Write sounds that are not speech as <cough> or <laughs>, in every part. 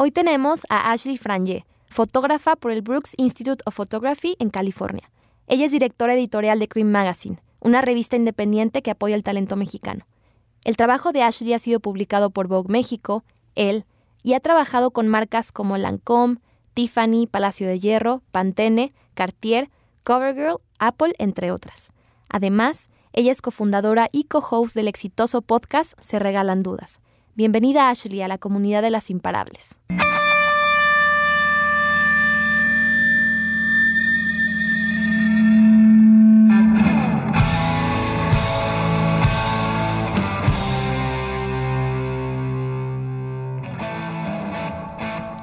Hoy tenemos a Ashley Franje, fotógrafa por el Brooks Institute of Photography en California. Ella es directora editorial de Cream Magazine, una revista independiente que apoya el talento mexicano. El trabajo de Ashley ha sido publicado por Vogue México, Elle, y ha trabajado con marcas como Lancôme, Tiffany, Palacio de Hierro, Pantene, Cartier, CoverGirl, Apple, entre otras. Además, ella es cofundadora y co-host del exitoso podcast Se Regalan Dudas. Bienvenida Ashley a la comunidad de las imparables.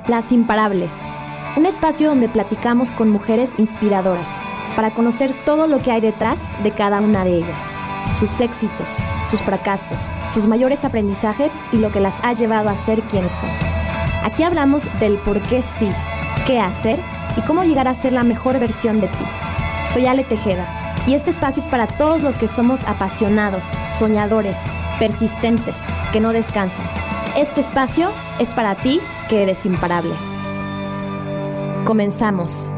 Las Imparables, un espacio donde platicamos con mujeres inspiradoras para conocer todo lo que hay detrás de cada una de ellas, sus éxitos, sus fracasos, sus mayores aprendizajes y lo que las ha llevado a ser quienes son. Aquí hablamos del por qué sí, qué hacer y cómo llegar a ser la mejor versión de ti. Soy Ale Tejeda y este espacio es para todos los que somos apasionados, soñadores, persistentes, que no descansan. Este espacio es para ti que eres imparable. Comenzamos.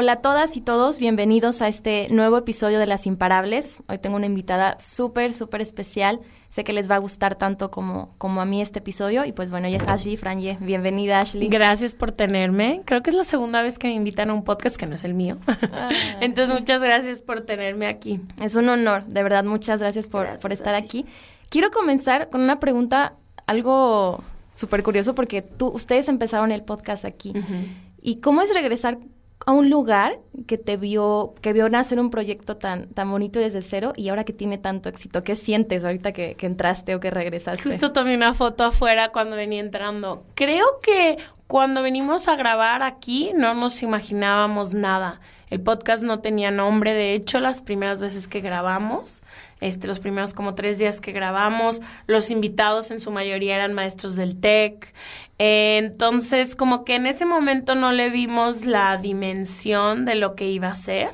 Hola a todas y todos, bienvenidos a este nuevo episodio de Las Imparables. Hoy tengo una invitada súper, súper especial. Sé que les va a gustar tanto como, como a mí este episodio. Y pues bueno, ella es Ashley Franje. Bienvenida, Ashley. Gracias por tenerme. Creo que es la segunda vez que me invitan a un podcast que no es el mío. Ah. <laughs> Entonces, muchas gracias por tenerme aquí. Es un honor, de verdad, muchas gracias por, por estar aquí. Quiero comenzar con una pregunta, algo súper curioso, porque tú, ustedes empezaron el podcast aquí. ¿Y cómo es regresar a un lugar que te vio, que vio nacer un proyecto tan, tan bonito desde cero y ahora que tiene tanto éxito? ¿Qué sientes ahorita que, que entraste o que regresaste? Justo tomé una foto afuera cuando venía entrando. Creo que cuando venimos a grabar aquí no nos imaginábamos nada. El podcast no tenía nombre, de hecho, las primeras veces que grabamos, este, los primeros como tres días que grabamos, los invitados en su mayoría eran maestros del TEC. entonces, como que en ese momento no le vimos la dimensión de lo que iba a ser.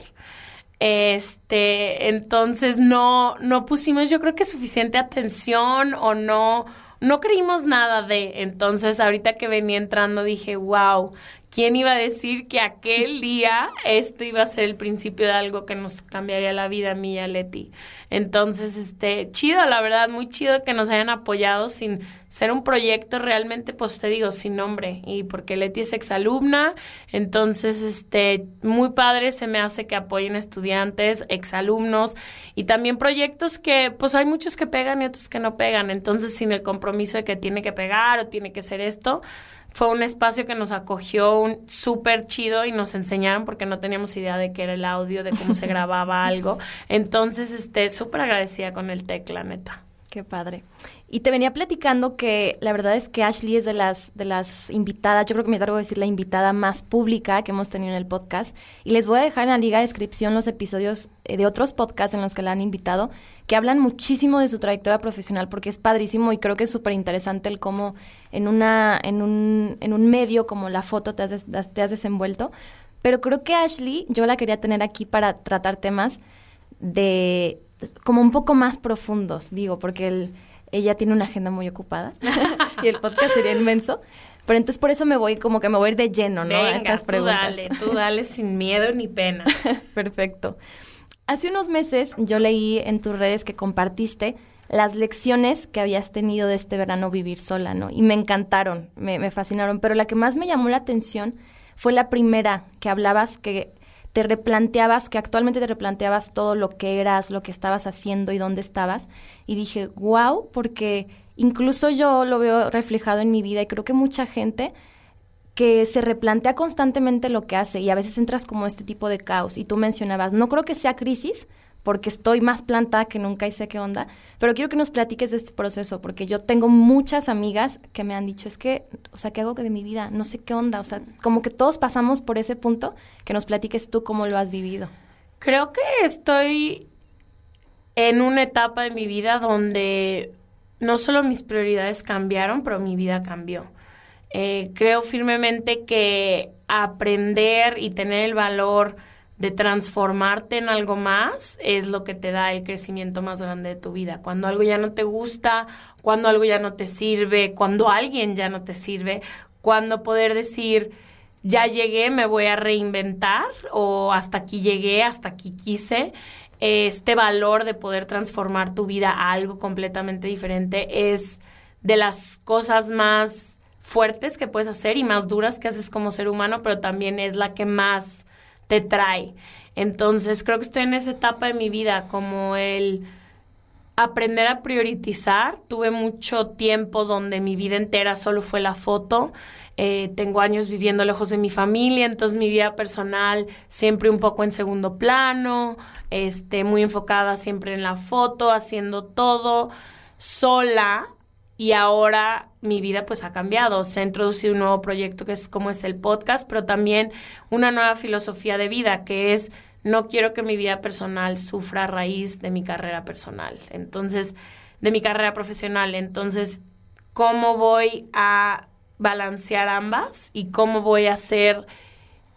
Este, entonces no, no pusimos, yo creo que suficiente atención o no, no creímos nada de. Entonces, ahorita que venía entrando dije, wow, ¿Quién iba a decir que aquel día esto iba a ser el principio de algo que nos cambiaría la vida a mí y a Leti? Entonces, este, chido, la verdad, muy chido que nos hayan apoyado sin ser un proyecto realmente, pues te digo, sin nombre. Y porque Leti es exalumna, entonces, este, muy padre se me hace que apoyen estudiantes, exalumnos y también proyectos que, pues hay muchos que pegan y otros que no pegan. Entonces, sin el compromiso de que tiene que pegar o tiene que ser esto, fue un espacio que nos acogió súper chido y nos enseñaron porque no teníamos idea de qué era el audio, de cómo se <laughs> grababa algo. Entonces, este, súper agradecida con el tecla, neta. Qué padre. Y te venía platicando que la verdad es que Ashley es de las, de las invitadas, yo creo que me atrevo a decir la invitada más pública que hemos tenido en el podcast. Y les voy a dejar en la liga de descripción los episodios eh, de otros podcasts en los que la han invitado, que hablan muchísimo de su trayectoria profesional, porque es padrísimo y creo que es súper interesante el cómo en, una, en, un, en un medio como la foto te has, te has desenvuelto. Pero creo que Ashley, yo la quería tener aquí para tratar temas de como un poco más profundos, digo, porque ella tiene una agenda muy ocupada <laughs> y el podcast sería inmenso. Pero entonces por eso me voy, como que me voy a ir de lleno, ¿no? a estas preguntas. Tú dale, tú dale sin miedo ni pena. <laughs> Perfecto. Hace unos meses yo leí en tus redes que compartiste las lecciones que habías tenido de este verano vivir sola, ¿no? Y me encantaron, me, me fascinaron, pero la que más me llamó la atención fue la primera, que hablabas que te replanteabas, que actualmente te replanteabas todo lo que eras, lo que estabas haciendo y dónde estabas. Y dije, wow, porque incluso yo lo veo reflejado en mi vida y creo que mucha gente que se replantea constantemente lo que hace y a veces entras como este tipo de caos. Y tú mencionabas, no creo que sea crisis, porque estoy más plantada que nunca y sé qué onda. Pero quiero que nos platiques de este proceso, porque yo tengo muchas amigas que me han dicho, es que, o sea, ¿qué hago de mi vida? No sé qué onda. O sea, como que todos pasamos por ese punto, que nos platiques tú cómo lo has vivido. Creo que estoy en una etapa de mi vida donde no solo mis prioridades cambiaron, pero mi vida cambió. Eh, creo firmemente que aprender y tener el valor de transformarte en algo más es lo que te da el crecimiento más grande de tu vida. Cuando algo ya no te gusta, cuando algo ya no te sirve, cuando alguien ya no te sirve, cuando poder decir, ya llegué, me voy a reinventar o hasta aquí llegué, hasta aquí quise. Este valor de poder transformar tu vida a algo completamente diferente es de las cosas más fuertes que puedes hacer y más duras que haces como ser humano, pero también es la que más te trae. Entonces creo que estoy en esa etapa de mi vida, como el aprender a priorizar. Tuve mucho tiempo donde mi vida entera solo fue la foto. Eh, tengo años viviendo lejos de mi familia, entonces mi vida personal siempre un poco en segundo plano, este, muy enfocada siempre en la foto, haciendo todo sola. Y ahora mi vida pues ha cambiado. Se ha introducido un nuevo proyecto que es como es el podcast, pero también una nueva filosofía de vida que es no quiero que mi vida personal sufra a raíz de mi carrera personal. Entonces, de mi carrera profesional. Entonces, ¿cómo voy a balancear ambas y cómo voy a hacer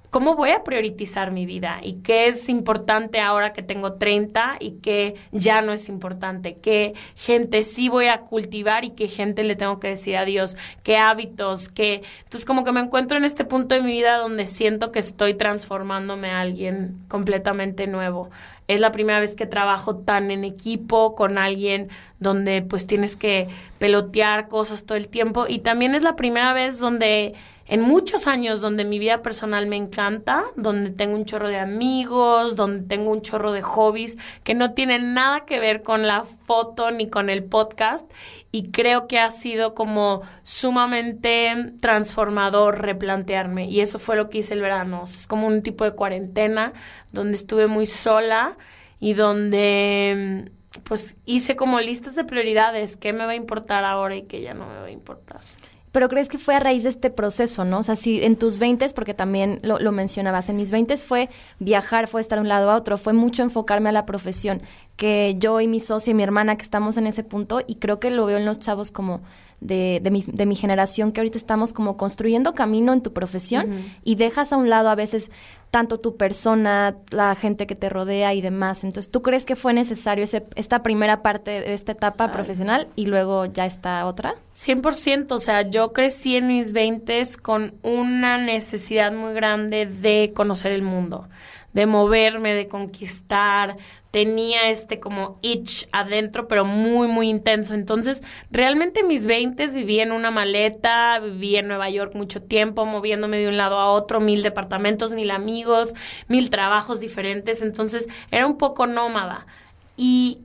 ¿Cómo voy a priorizar mi vida? ¿Y qué es importante ahora que tengo 30 y qué ya no es importante? ¿Qué gente sí voy a cultivar y qué gente le tengo que decir adiós? ¿Qué hábitos? ¿Qué? Entonces como que me encuentro en este punto de mi vida donde siento que estoy transformándome a alguien completamente nuevo. Es la primera vez que trabajo tan en equipo con alguien donde pues tienes que pelotear cosas todo el tiempo y también es la primera vez donde en muchos años donde mi vida personal me encanta, donde tengo un chorro de amigos, donde tengo un chorro de hobbies que no tienen nada que ver con la foto ni con el podcast y creo que ha sido como sumamente transformador replantearme y eso fue lo que hice el verano. Es como un tipo de cuarentena donde estuve muy sola y donde pues hice como listas de prioridades, qué me va a importar ahora y qué ya no me va a importar. Pero crees que fue a raíz de este proceso, ¿no? O sea, si en tus 20, porque también lo, lo mencionabas, en mis 20 fue viajar, fue estar de un lado a otro, fue mucho enfocarme a la profesión, que yo y mi socia y mi hermana que estamos en ese punto, y creo que lo veo en los chavos como de, de, mi, de mi generación, que ahorita estamos como construyendo camino en tu profesión y dejas a un lado a veces tanto tu persona, la gente que te rodea y demás. Entonces, ¿tú crees que fue necesario ese, esta primera parte de esta etapa profesional y luego ya está otra? 100%, o sea, yo crecí en mis 20 con una necesidad muy grande de conocer el mundo, de moverme, de conquistar, tenía este como itch adentro, pero muy, muy intenso. Entonces, realmente mis 20 viví en una maleta, viví en Nueva York mucho tiempo, moviéndome de un lado a otro, mil departamentos, mil amigos, mil trabajos diferentes. Entonces, era un poco nómada. Y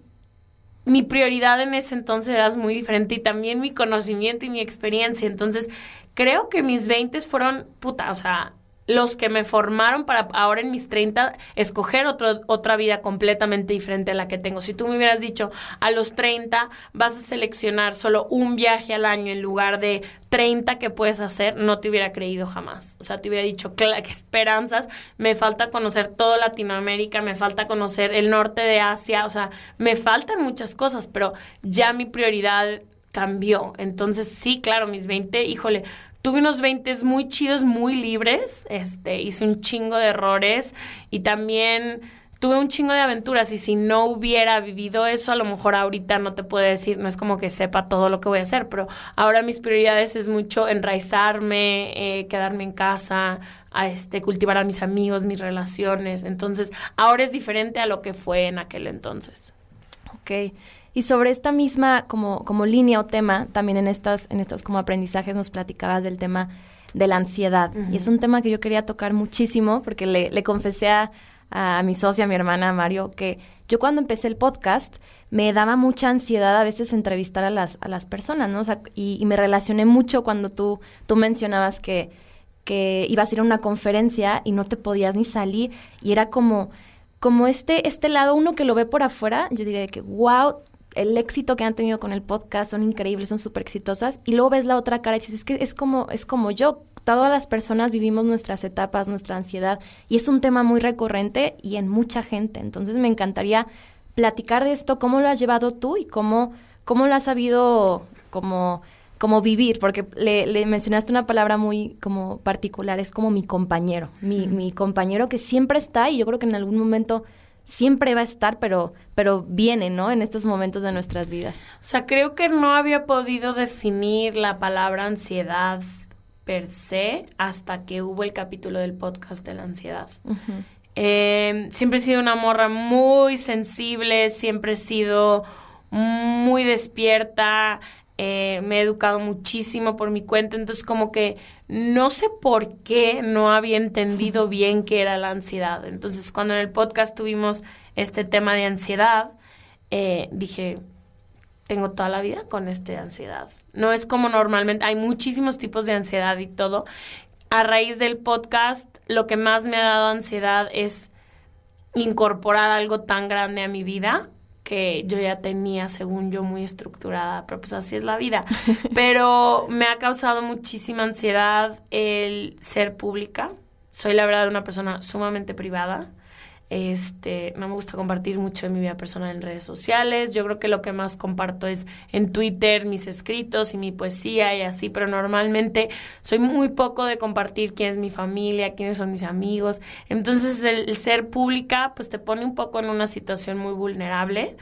mi prioridad en ese entonces era muy diferente y también mi conocimiento y mi experiencia. Entonces, creo que mis 20 fueron, puta, o sea, los que me formaron para ahora en mis 30 escoger otro, otra vida completamente diferente a la que tengo. Si tú me hubieras dicho a los 30 vas a seleccionar solo un viaje al año en lugar de 30 que puedes hacer, no te hubiera creído jamás. O sea, te hubiera dicho, qué esperanzas, me falta conocer toda Latinoamérica, me falta conocer el norte de Asia, o sea, me faltan muchas cosas, pero ya mi prioridad cambió. Entonces, sí, claro, mis 20, híjole, tuve unos 20 muy chidos, muy libres, este, hice un chingo de errores y también tuve un chingo de aventuras y si no hubiera vivido eso, a lo mejor ahorita no te puedo decir, no es como que sepa todo lo que voy a hacer, pero ahora mis prioridades es mucho enraizarme, eh, quedarme en casa, este, cultivar a mis amigos, mis relaciones. Entonces, ahora es diferente a lo que fue en aquel entonces. Ok. Y sobre esta misma como, como línea o tema, también en estas, en estos como aprendizajes nos platicabas del tema de la ansiedad. Y es un tema que yo quería tocar muchísimo porque le, le confesé a, a, mi socia, a mi hermana Mario, que yo cuando empecé el podcast me daba mucha ansiedad a veces entrevistar a las, a las personas, ¿no? O sea, y, y, me relacioné mucho cuando tú, tú mencionabas que, que ibas a ir a una conferencia y no te podías ni salir y era como como este, este lado, uno que lo ve por afuera, yo diría que, wow, el éxito que han tenido con el podcast son increíbles, son súper exitosas, y luego ves la otra cara y dices, es que es como, es como yo, todas las personas vivimos nuestras etapas, nuestra ansiedad, y es un tema muy recurrente y en mucha gente, entonces me encantaría platicar de esto, cómo lo has llevado tú y cómo, cómo lo has sabido como como vivir, porque le, mencionaste una palabra muy como particular, es como mi compañero, mi, mi compañero que siempre está y yo creo que en algún momento siempre va a estar, pero, pero viene, ¿no? En estos momentos de nuestras vidas. O sea, creo que no había podido definir la palabra ansiedad per se hasta que hubo el capítulo del podcast de la ansiedad. Em, siempre he sido una morra muy sensible, siempre he sido muy despierta, eh, me he educado muchísimo por mi cuenta, entonces como que no sé por qué no había entendido bien qué era la ansiedad. Entonces cuando en el podcast tuvimos este tema de ansiedad, eh, dije, tengo toda la vida con este ansiedad. No es como normalmente, hay muchísimos tipos de ansiedad y todo. A raíz del podcast, lo que más me ha dado ansiedad es incorporar algo tan grande a mi vida que yo ya tenía, según yo, muy estructurada, pero pues así es la vida. <laughs> Pero me ha causado muchísima ansiedad el ser pública. Soy la verdad una persona sumamente privada. Este, no me gusta compartir mucho de mi vida personal en redes sociales. Yo creo que lo que más comparto es en Twitter mis escritos y mi poesía y así, pero normalmente soy muy poco de compartir quién es mi familia, quiénes son mis amigos. Entonces el ser pública pues te pone un poco en una situación muy vulnerable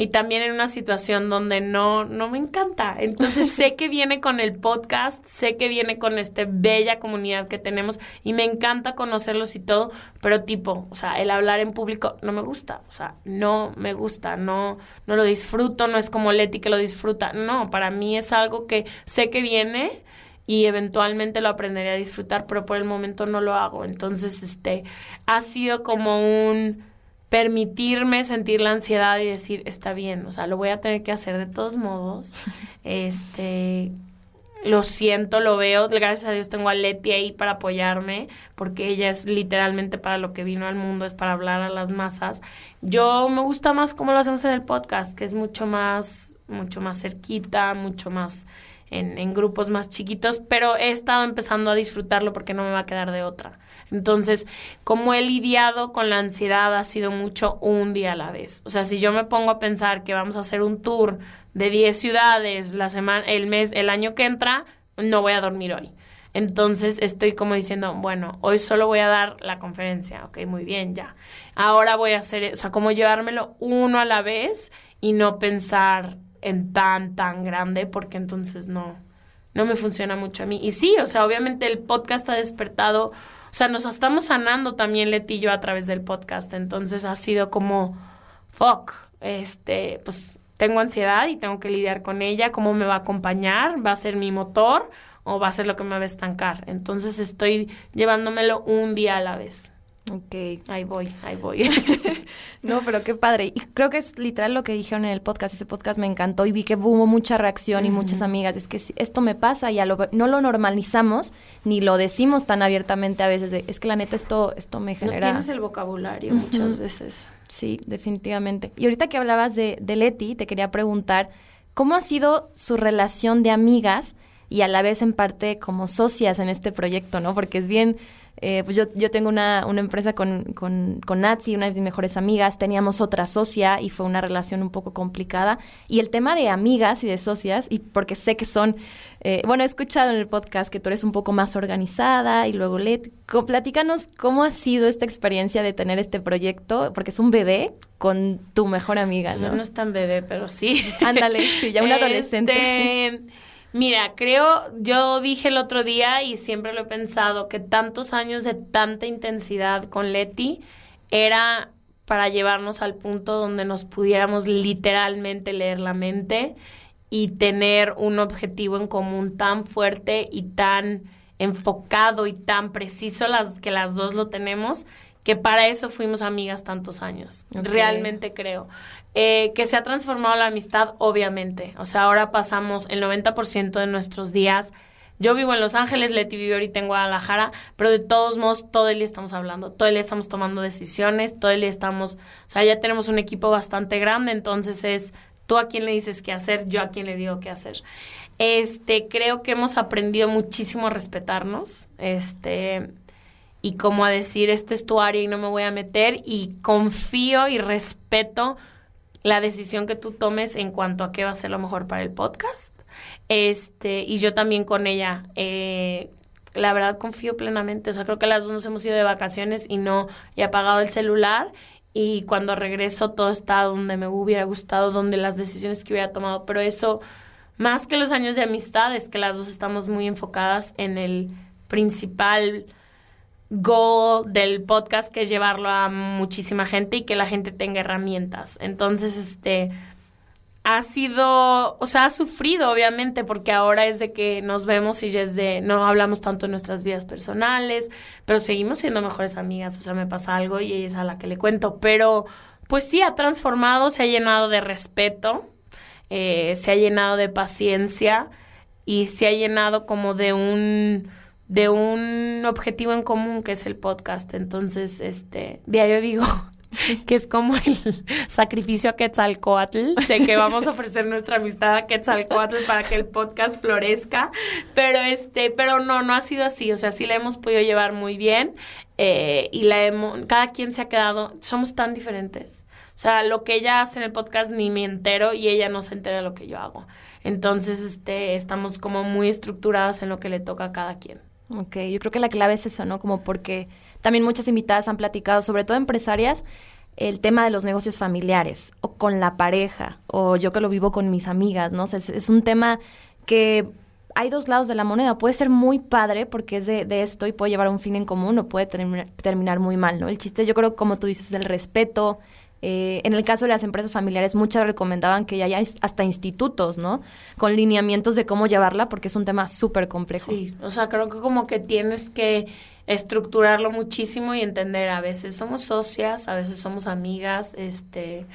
y también en una situación donde no, no me encanta. Entonces <laughs> sé que viene con el podcast, sé que viene con esta bella comunidad que tenemos y me encanta conocerlos y todo, pero tipo, o sea, el hablar en público no me gusta, o sea, no me gusta, no, no lo disfruto, no es como Leti que lo disfruta, no, para mí es algo que sé que viene y eventualmente lo aprenderé a disfrutar, pero por el momento no lo hago. Entonces, este, ha sido como un permitirme sentir la ansiedad y decir, está bien, o sea, lo voy a tener que hacer de todos modos. <laughs> este, lo siento, lo veo, gracias a Dios tengo a Leti ahí para apoyarme, porque ella es literalmente para lo que vino al mundo, es para hablar a las masas. Yo me gusta más como lo hacemos en el podcast, que es mucho más, mucho más cerquita, mucho más en, en grupos más chiquitos, pero he estado empezando a disfrutarlo porque no me va a quedar de otra. Entonces, como he lidiado con la ansiedad ha sido mucho un día a la vez. O sea, si yo me pongo a pensar que vamos a hacer un tour de 10 ciudades la semana, el mes, el año que entra, no voy a dormir hoy. Entonces estoy como diciendo, bueno, hoy solo voy a dar la conferencia, ok, muy bien, ya. Ahora voy a hacer, o sea, como llevármelo uno a la vez y no pensar en tan, tan grande, porque entonces no, no me funciona mucho a mí. Y sí, o sea, obviamente el podcast ha despertado o sea, nos estamos sanando también Leti y yo a través del podcast. Entonces ha sido como, fuck, este, pues tengo ansiedad y tengo que lidiar con ella. ¿Cómo me va a acompañar? ¿Va a ser mi motor o va a ser lo que me va a estancar? Entonces estoy llevándomelo un día a la vez. Ok. Ahí voy, ahí voy. <laughs> <laughs> no, pero qué padre. Y creo que es literal lo que dijeron en el podcast. Ese podcast me encantó y vi que hubo mucha reacción y muchas amigas. Es que esto me pasa y no lo normalizamos ni lo decimos tan abiertamente a veces. es que la neta esto, esto me genera... No tienes el vocabulario muchas veces. Sí, definitivamente. Y ahorita que hablabas de, de Leti, te quería preguntar, ¿cómo ha sido su relación de amigas y a la vez en parte como socias en este proyecto, ¿no? Porque es bien eh, pues yo, yo tengo una, una empresa con, con, con Natsi, una de mis mejores amigas, teníamos otra socia y fue una relación un poco complicada. Y el tema de amigas y de socias, y porque sé que son, eh, bueno, he escuchado en el podcast que tú eres un poco más organizada y luego Let, platícanos cómo ha sido esta experiencia de tener este proyecto, porque es un bebé con tu mejor amiga, ¿no? No, es tan bebé, pero sí. Ándale, sí, ya un <laughs> adolescente. Este, Mira, creo, yo dije el otro día y siempre lo he pensado, que tantos años de tanta intensidad con Leti era para llevarnos al punto donde nos pudiéramos literalmente leer la mente y tener un objetivo en común tan fuerte y tan enfocado y tan preciso las, que las dos lo tenemos, que para eso fuimos amigas tantos años. Realmente creo. Eh, que se ha transformado la amistad, obviamente. O sea, ahora pasamos el 90% de nuestros días. Yo vivo en Los Ángeles, Leti vive ahorita en Guadalajara, pero de todos modos todo el día estamos hablando, todo el día estamos tomando decisiones, todo el día estamos, o sea, ya tenemos un equipo bastante grande, entonces es tú a quién le dices qué hacer, yo a quién le digo qué hacer. Este, creo que hemos aprendido muchísimo a respetarnos, este, y como a decir, este es tu área y no me voy a meter, y confío y respeto la decisión que tú tomes en cuanto a qué va a ser lo mejor para el podcast. este, y yo también con ella. Eh, la verdad confío plenamente, o sea, creo que las dos nos hemos ido de vacaciones y no he apagado el celular y cuando regreso todo está donde me hubiera gustado, donde las decisiones que hubiera tomado, pero eso, más que los años de amistad, es que las dos estamos muy enfocadas en el principal goal del podcast, que es llevarlo a muchísima gente y que la gente tenga herramientas. Entonces, este, ha sido, o sea, ha sufrido obviamente porque ahora es de que nos vemos y ya es de, no hablamos tanto en nuestras vidas personales, pero seguimos siendo mejores amigas, o sea, me pasa algo y ella es a la que le cuento, pero pues sí, ha transformado, se ha llenado de respeto, eh, se ha llenado de paciencia y se ha llenado como de un de un objetivo en común que es el podcast. Entonces, este, diario digo, <laughs> que es como el sacrificio a Quetzalcoatl, de que vamos a ofrecer nuestra amistad a Quetzalcoatl para que el podcast florezca, pero este, pero no, no ha sido así, o sea, sí la hemos podido llevar muy bien eh, y la hemos, cada quien se ha quedado, somos tan diferentes. O sea, lo que ella hace en el podcast ni me entero y ella no se entera de lo que yo hago. Entonces, este, estamos como muy estructuradas en lo que le toca a cada quien. Ok, yo creo que la clave es eso, ¿no? Como porque también muchas invitadas han platicado, sobre todo empresarias, el tema de los negocios familiares o con la pareja o yo que lo vivo con mis amigas, ¿no? es, un tema que hay dos lados de la moneda. Puede ser muy padre porque es de, esto y puede llevar a un fin en común o puede terminar muy mal, ¿no? El chiste, yo creo, como tú dices, es el respeto, eh, en el caso de las empresas familiares, muchas recomendaban que ya haya hasta institutos, ¿no? Con lineamientos de cómo llevarla, porque es un tema súper complejo. Sí, o sea, creo que como que tienes que estructurarlo muchísimo y entender, a veces somos socias, a veces somos amigas, este,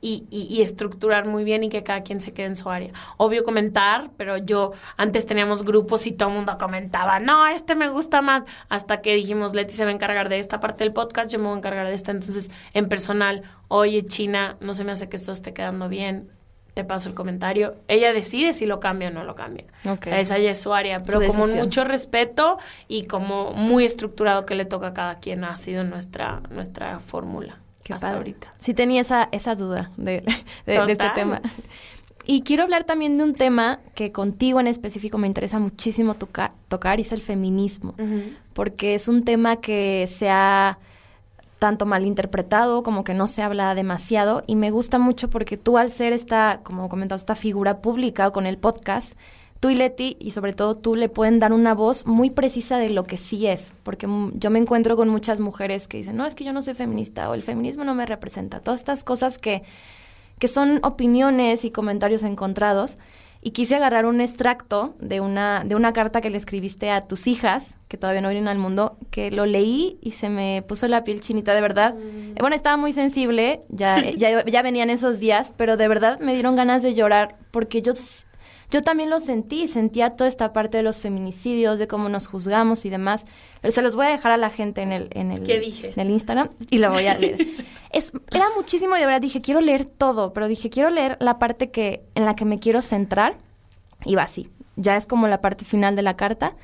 y, y, estructurar muy bien y que cada quien se quede en su área. Obvio comentar, pero yo antes teníamos grupos y todo el mundo comentaba, no, este me gusta más, hasta que dijimos, Leti se va a encargar de esta parte del podcast, yo me voy a encargar de esta. Entonces, en personal, oye, China, no se me hace que esto esté quedando bien, te paso el comentario. Ella decide si lo cambia o no lo cambia. O sea, esa ya es su área, pero como mucho respeto y como muy estructurado que le toca a cada quien ha sido nuestra, nuestra fórmula hasta ahorita. Sí tenía esa, esa duda de, <laughs> este tema. Y quiero hablar también de un tema que contigo en específico me interesa muchísimo tocar y es el feminismo, porque es un tema que se ha tanto malinterpretado como que no se habla demasiado y me gusta mucho porque tú al ser esta, como comentado, esta figura pública con el podcast, tú y Leti, y sobre todo tú, le pueden dar una voz muy precisa de lo que sí es, porque yo me encuentro con muchas mujeres que dicen, no, es que yo no soy feminista o el feminismo no me representa, todas estas cosas que, que son opiniones y comentarios encontrados. Y quise agarrar un extracto de una, de una carta que le escribiste a tus hijas, que todavía no vienen al mundo, que lo leí y se me puso la piel chinita, de verdad. Mm. Bueno, estaba muy sensible, ya, ya, ya venían esos días, pero de verdad me dieron ganas de llorar porque yo yo también lo sentí, sentía toda esta parte de los feminicidios, de cómo nos juzgamos y demás. Se los voy a dejar a la gente en el, en el, dije? En el Instagram y lo voy a leer. <laughs> es, era muchísimo y de verdad dije, quiero leer todo, pero dije, quiero leer la parte que, en la que me quiero centrar. Y va así. Ya es como la parte final de la carta.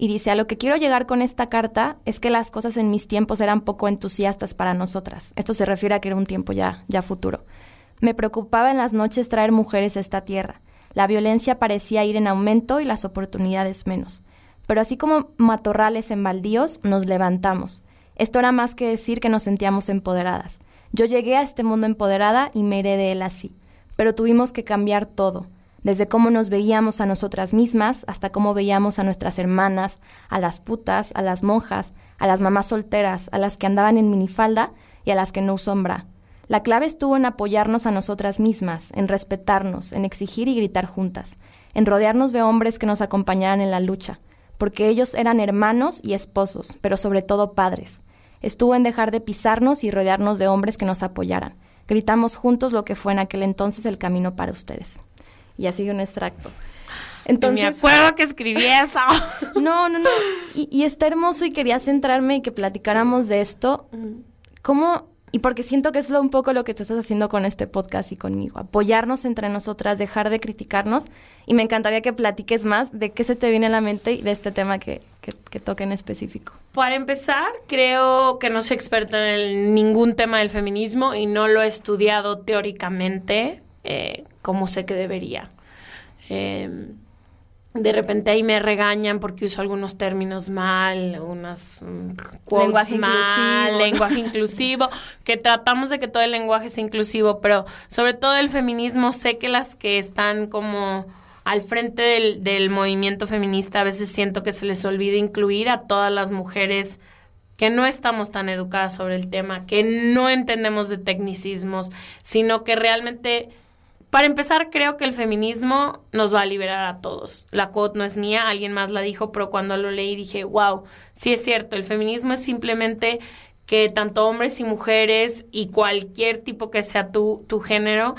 Y dice, a lo que quiero llegar con esta carta es que las cosas en mis tiempos eran poco entusiastas para nosotras. Esto se refiere a que era un tiempo ya, ya futuro. Me preocupaba en las noches traer mujeres a esta tierra. La violencia parecía ir en aumento y las oportunidades menos. Pero así como matorrales en baldíos, nos levantamos. Esto era más que decir que nos sentíamos empoderadas. Yo llegué a este mundo empoderada y me heredé él así. Pero tuvimos que cambiar todo, desde cómo nos veíamos a nosotras mismas hasta cómo veíamos a nuestras hermanas, a las putas, a las monjas, a las mamás solteras, a las que andaban en minifalda y a las que no usó la clave estuvo en apoyarnos a nosotras mismas, en respetarnos, en exigir y gritar juntas, en rodearnos de hombres que nos acompañaran en la lucha, porque ellos eran hermanos y esposos, pero sobre todo padres. Estuvo en dejar de pisarnos y rodearnos de hombres que nos apoyaran. Gritamos juntos lo que fue en aquel entonces el camino para ustedes. Y así un extracto. Entonces, me acuerdo que escribí eso. <laughs> No, no, no. Y, y, está hermoso y quería centrarme y que platicáramos de esto. ¿Cómo y porque siento que es lo, un poco lo que tú estás haciendo con este podcast y conmigo, apoyarnos entre nosotras, dejar de criticarnos. Y me encantaría que platiques más de qué se te viene a la mente y de este tema que, que, toque en específico. Para empezar, creo que no soy experta en ningún tema del feminismo y no lo he estudiado teóricamente eh, como sé que debería. Em, de repente ahí me regañan porque uso algunos términos mal, unas mm, lenguaje inclusivo. lenguaje inclusivo, que tratamos de que todo el lenguaje sea inclusivo, pero sobre todo el feminismo, sé que las que están como al frente del, del movimiento feminista a veces siento que se les olvida incluir a todas las mujeres que no estamos tan educadas sobre el tema, que no entendemos de tecnicismos, sino que realmente para empezar, creo que el feminismo nos va a liberar a todos. La quote no es mía, alguien más la dijo, pero cuando lo leí dije, wow, sí es cierto, el feminismo es simplemente que tanto hombres y mujeres y cualquier tipo que sea tu, tu género,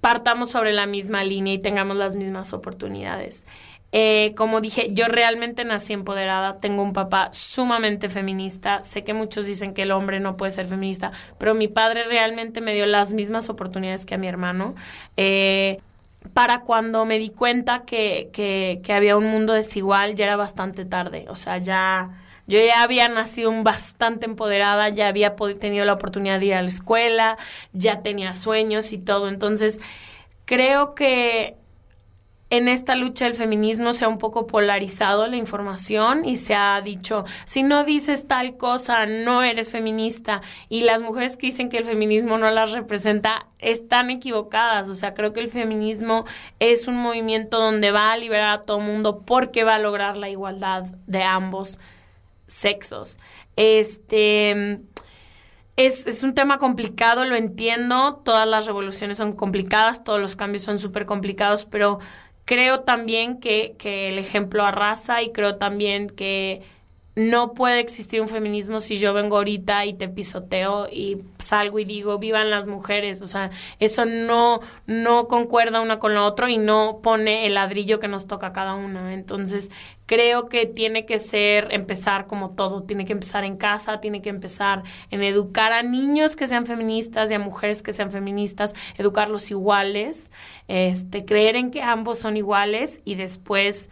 partamos sobre la misma línea y tengamos las mismas oportunidades. Eh, como dije, yo realmente nací empoderada, tengo un papá sumamente feminista, sé que muchos dicen que el hombre no puede ser feminista, pero mi padre realmente me dio las mismas oportunidades que a mi hermano. Eh, para cuando me di cuenta que, que, había un mundo desigual, ya era bastante tarde, o sea, ya... Yo ya había nacido bastante empoderada, ya había tenido la oportunidad de ir a la escuela, ya tenía sueños y todo. Entonces, creo que en esta lucha del feminismo se ha un poco polarizado la información y se ha dicho, si no dices tal cosa, no eres feminista. Y las mujeres que dicen que el feminismo no las representa están equivocadas. O sea, creo que el feminismo es un movimiento donde va a liberar a todo mundo porque va a lograr la igualdad de ambos sexos. Este... Es, es, un tema complicado, lo entiendo, todas las revoluciones son complicadas, todos los cambios son súper complicados, pero Creo también que, que el ejemplo arrasa y creo también que no puede existir un feminismo si yo vengo ahorita y te pisoteo y salgo y digo vivan las mujeres, o sea, eso no no concuerda una con la otra y no pone el ladrillo que nos toca a cada una. Entonces, creo que tiene que ser empezar como todo, tiene que empezar en casa, tiene que empezar en educar a niños que sean feministas y a mujeres que sean feministas, educarlos iguales, este creer en que ambos son iguales y después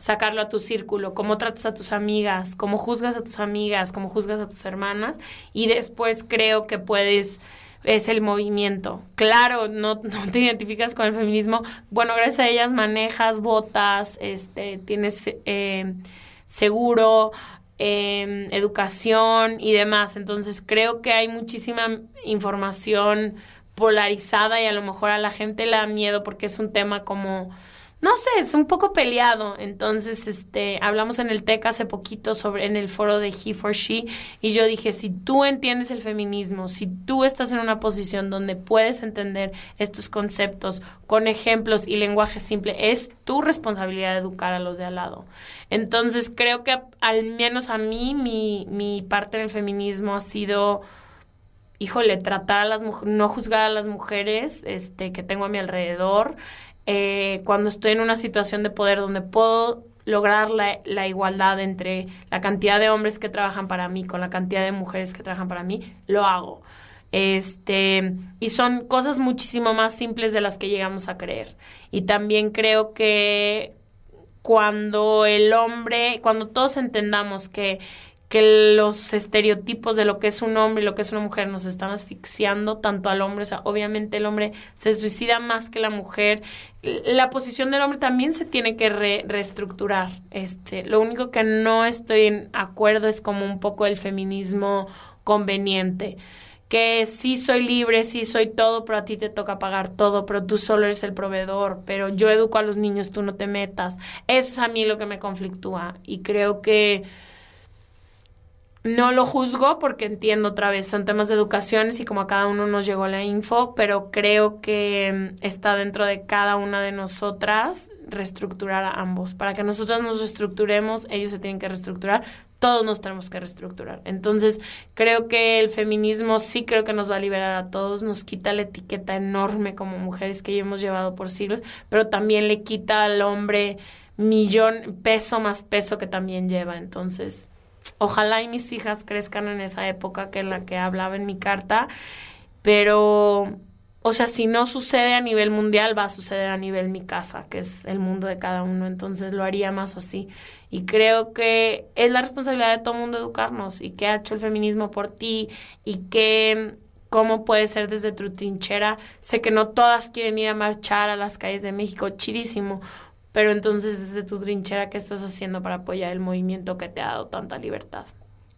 sacarlo a tu círculo, cómo tratas a tus amigas, cómo juzgas a tus amigas, cómo juzgas a tus hermanas y después creo que puedes es el movimiento. Claro, no, <laughs> te identificas con el feminismo. Bueno, gracias a ellas manejas, votas, este, tienes eh, seguro, eh, educación y demás. Entonces creo que hay muchísima información polarizada y a lo mejor a la gente le da miedo porque es un tema como no sé, es un poco peleado. Entonces, este, hablamos en el TEC hace poquito sobre, en el foro de He for She, y yo dije, si tú entiendes el feminismo, si tú estás en una posición donde puedes entender estos conceptos con ejemplos y lenguaje simple, es tu responsabilidad educar a los de al lado. Entonces, creo que al menos a mí, mi, mi parte del feminismo ha sido híjole, tratar a las mujeres, no juzgar a las mujeres este, que tengo a mi alrededor, eh, cuando estoy en una situación de poder donde puedo lograr la, la, igualdad entre la cantidad de hombres que trabajan para mí con la cantidad de mujeres que trabajan para mí, lo hago. Este, y son cosas muchísimo más simples de las que llegamos a creer. Y también creo que cuando el hombre, cuando todos entendamos que que los estereotipos de lo que es un hombre y lo que es una mujer nos están asfixiando tanto al hombre, o sea, obviamente el hombre se suicida más que la mujer. La posición del hombre también se tiene que reestructurar. Este, lo único que no estoy en acuerdo es como un poco el feminismo conveniente que sí soy libre, sí soy todo, pero a ti te toca pagar todo, pero tú solo eres el proveedor, pero yo educo a los niños, tú no te metas. Eso es a mí lo que me conflictúa y creo que no lo juzgo porque entiendo otra vez, son temas de educación y como a cada uno nos llegó la info, pero creo que mm, está dentro de cada una de nosotras reestructurar a ambos. Para que nosotras nos reestructuremos, ellos se tienen que reestructurar, todos nos tenemos que reestructurar. Entonces, creo que el feminismo sí creo que nos va a liberar a todos, nos quita la etiqueta enorme como mujeres que ya hemos llevado por siglos, pero también le quita al hombre millón, peso más peso que también lleva. Entonces, Ojalá y mis hijas crezcan en esa época que en la que hablaba en mi carta, pero, o sea, si no sucede a nivel mundial, va a suceder a nivel mi casa, que es el mundo de cada uno, entonces lo haría más así. Y creo que es la responsabilidad de todo el mundo educarnos y qué ha hecho el feminismo por ti y qué cómo puede ser desde tu trinchera. Sé que no todas quieren ir a marchar a las calles de México, chidísimo, pero entonces desde tu trinchera, ¿qué estás haciendo para apoyar el movimiento que te ha dado tanta libertad?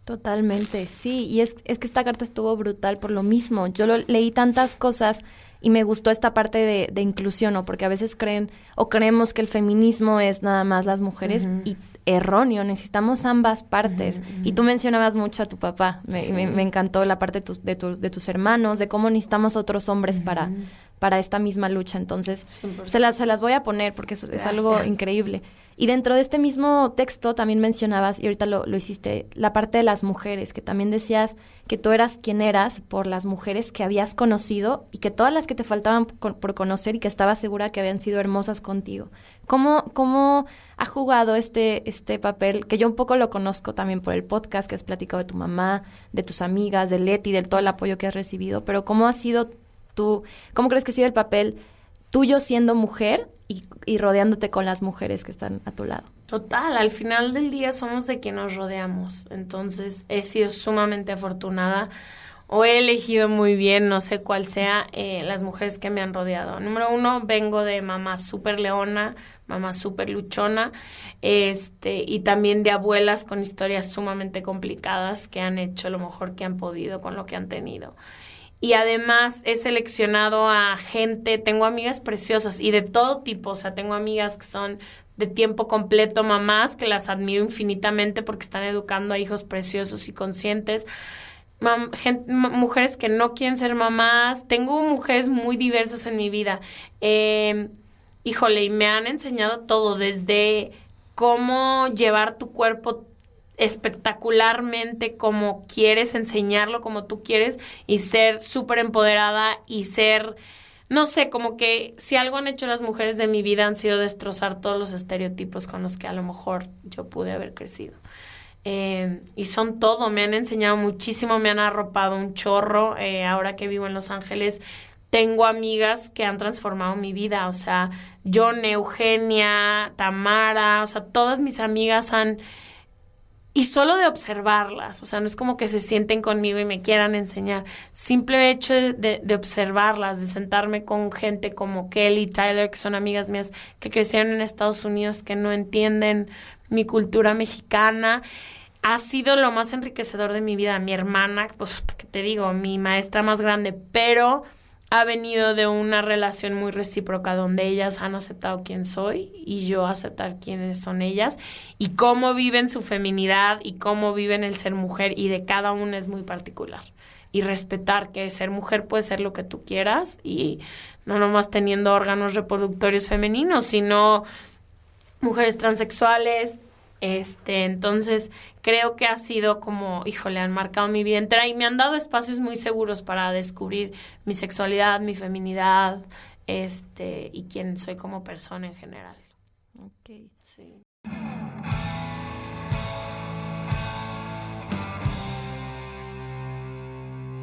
Totalmente, sí, y es, es que esta carta estuvo brutal por lo mismo. Yo lo, leí tantas cosas y me gustó esta parte de, de, inclusión, ¿no? Porque a veces creen o creemos que el feminismo es nada más las mujeres y erróneo, necesitamos ambas partes. Y tú mencionabas mucho a tu papá, me, me, encantó la parte de tus, de, de, tus hermanos, de cómo necesitamos otros hombres para, para esta misma lucha. Entonces, se las, se las voy a poner porque es, es algo increíble. Y dentro de este mismo texto también mencionabas, y ahorita lo, lo, hiciste, la parte de las mujeres, que también decías que tú eras quien eras por las mujeres que habías conocido y que todas las que te faltaban por conocer y que estabas segura que habían sido hermosas contigo. ¿Cómo, cómo ha jugado este, este papel? Que yo un poco lo conozco también por el podcast que has platicado de tu mamá, de tus amigas, de Leti, de todo el apoyo que has recibido, pero ¿cómo ha sido tú, cómo crees que sido el papel tuyo siendo mujer y, rodeándote con las mujeres que están a tu lado. Total, al final del día somos de quien nos rodeamos. Entonces he sido sumamente afortunada o he elegido muy bien, no sé cuál sea, eh, las mujeres que me han rodeado. Número uno, vengo de mamá súper leona, mamá súper luchona, este, y también de abuelas con historias sumamente complicadas que han hecho lo mejor que han podido con lo que han tenido y además he seleccionado a gente, tengo amigas preciosas y de todo tipo, o sea, tengo amigas que son de tiempo completo, mamás que las admiro infinitamente porque están educando a hijos preciosos y conscientes. mujeres que no quieren ser mamás. Tengo mujeres muy diversas en mi vida. Eh, híjole, y me han enseñado todo, desde cómo llevar tu cuerpo espectacularmente como quieres, enseñarlo como tú quieres y ser súper empoderada y ser, no sé, como que si algo han hecho las mujeres de mi vida han sido destrozar todos los estereotipos con los que a lo mejor yo pude haber crecido. Eh, y son todo, me han enseñado muchísimo, me han arropado un chorro. Eh, ahora que vivo en Los Ángeles, tengo amigas que han transformado mi vida, o sea, John, Eugenia, Tamara, o sea, todas mis amigas han y solo de observarlas, o sea, no es como que se sienten conmigo y me quieran enseñar, simple hecho de, observarlas, de sentarme con gente como Kelly, Tyler, que son amigas mías que crecieron en Estados Unidos, que no entienden mi cultura mexicana, ha sido lo más enriquecedor de mi vida. Mi hermana, pues, que te digo, mi maestra más grande, pero ha venido de una relación muy recíproca donde ellas han aceptado quién soy y yo aceptar quiénes son ellas y cómo viven su feminidad y cómo viven el ser mujer y de cada una es muy particular. Y respetar que ser mujer puede ser lo que tú quieras y no nomás teniendo órganos reproductorios femeninos, sino mujeres transexuales, este, entonces creo que ha sido como, híjole, han marcado mi vida entera y me han dado espacios muy seguros para descubrir mi sexualidad, mi feminidad, este, y quién soy como persona en general. Ok. Sí.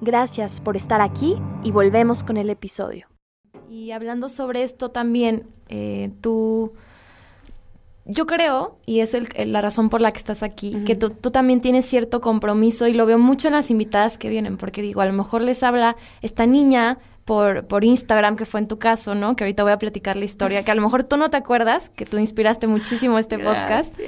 Gracias por estar aquí y volvemos con el episodio. Y hablando sobre esto también, eh, tú, yo creo, y es la razón por la que estás aquí, que tú, también tienes cierto compromiso y lo veo mucho en las invitadas que vienen, porque digo, a lo mejor les habla esta niña por, por Instagram, que fue en tu caso, ¿no? Que ahorita voy a platicar la historia, que a lo mejor tú no te acuerdas, que tú inspiraste muchísimo este podcast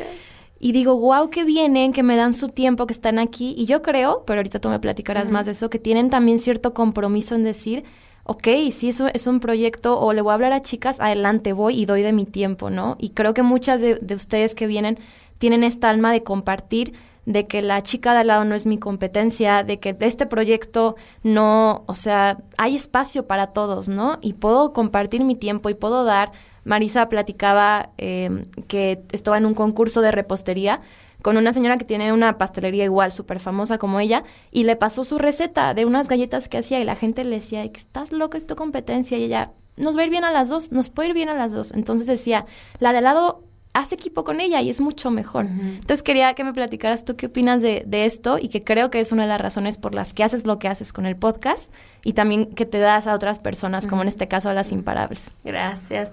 y digo, wow, que vienen, que me dan su tiempo, que están aquí. Y yo creo, pero ahorita tú me platicarás más de eso, que tienen también cierto compromiso en decir, ok, si eso es un proyecto o le voy a hablar a chicas, adelante voy y doy de mi tiempo, ¿no? Y creo que muchas de, de ustedes que vienen tienen esta alma de compartir de que la chica de al lado no es mi competencia, de que este proyecto no, o sea, hay espacio para todos, ¿no? Y puedo compartir mi tiempo y puedo dar. Marisa platicaba eh, que estaba en un concurso de repostería con una señora que tiene una pastelería igual, súper famosa como ella, y le pasó su receta de unas galletas que hacía y la gente le decía, estás loca, es tu competencia, y ella, nos va a ir bien a las dos, nos puede ir bien a las dos. Entonces decía, la de al lado haz equipo con ella y es mucho mejor. Entonces quería que me platicaras tú qué opinas de, de, esto y que creo que es una de las razones por las que haces lo que haces con el podcast y también que te das a otras personas, como en este caso a las imparables. Gracias.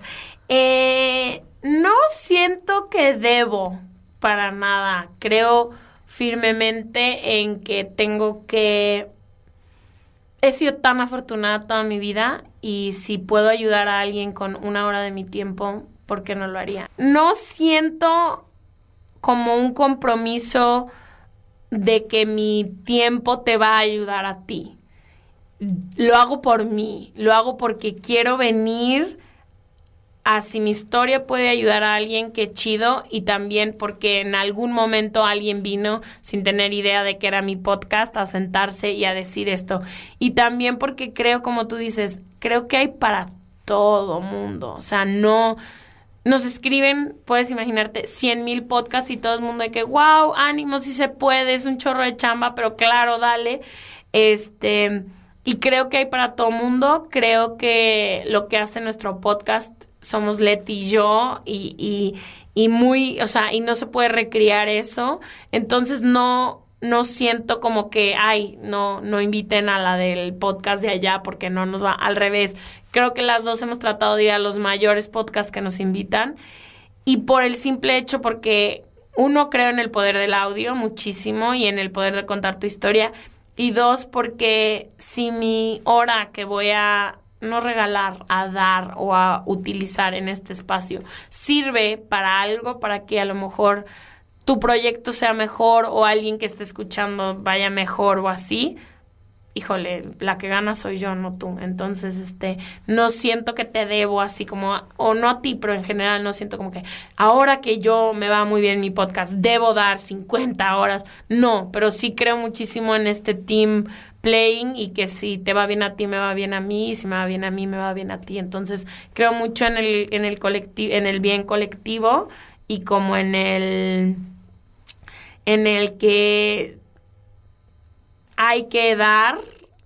Eh, no siento que debo para nada. Creo firmemente en que tengo que... He sido tan afortunada toda mi vida y si puedo ayudar a alguien con una hora de mi tiempo, ¿por qué no lo haría? No siento como un compromiso de que mi tiempo te va a ayudar a ti. Lo hago por mí, lo hago porque quiero venir a si mi historia puede ayudar a alguien, qué chido, y también porque en algún momento alguien vino sin tener idea de que era mi podcast a sentarse y a decir esto. Y también porque creo, como tú dices, creo que hay para todo mundo, o sea, no nos escriben, puedes imaginarte, 100 mil podcasts y todo el mundo de que, wow, ánimo, si se puede, es un chorro de chamba, pero claro, dale. Este, y creo que hay para todo mundo. Creo que lo que hace nuestro podcast somos Leti y yo, y, y, y muy, o sea, y no se puede recriar eso. Entonces no, no siento como que, ay, no, no inviten a la del podcast de allá porque no nos va. Al revés, Creo que las dos hemos tratado de ir a los mayores podcasts que nos invitan. Y por el simple hecho, porque uno, creo en el poder del audio muchísimo y en el poder de contar tu historia. Y dos, porque si mi hora que voy a no regalar, a dar o a utilizar en este espacio sirve para algo, para que a lo mejor tu proyecto sea mejor o alguien que esté escuchando vaya mejor o así, híjole, la que gana soy yo, no tú. Entonces, este, no siento que te debo así como, o no a ti, pero en general no siento como que ahora que yo me va muy bien mi podcast, debo dar 50 horas. No, pero sí creo muchísimo en este team playing y que si te va bien a ti, me va bien a mí, y si me va bien a mí, me va bien a ti. Entonces, creo mucho en el, en el colectivo, en el bien colectivo y como en el en el que hay que dar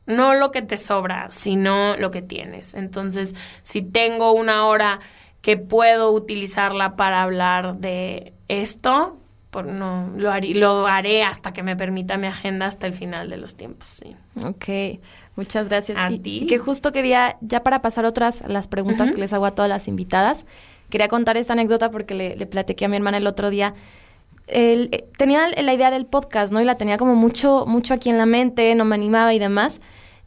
no lo que te sobra, sino lo que tienes. Entonces, si tengo una hora que puedo utilizarla para hablar de esto, por, no, lo, haré, lo haré hasta que me permita mi agenda hasta el final de los tiempos. Sí. Ok, muchas gracias. A y, ti. y que justo quería, ya para pasar otras, las preguntas uh -huh. que les hago a todas las invitadas, quería contar esta anécdota porque le, le platiqué a mi hermana el otro día el, eh, tenía la idea del podcast, ¿no? Y la tenía como mucho, mucho aquí en la mente, no me animaba y demás.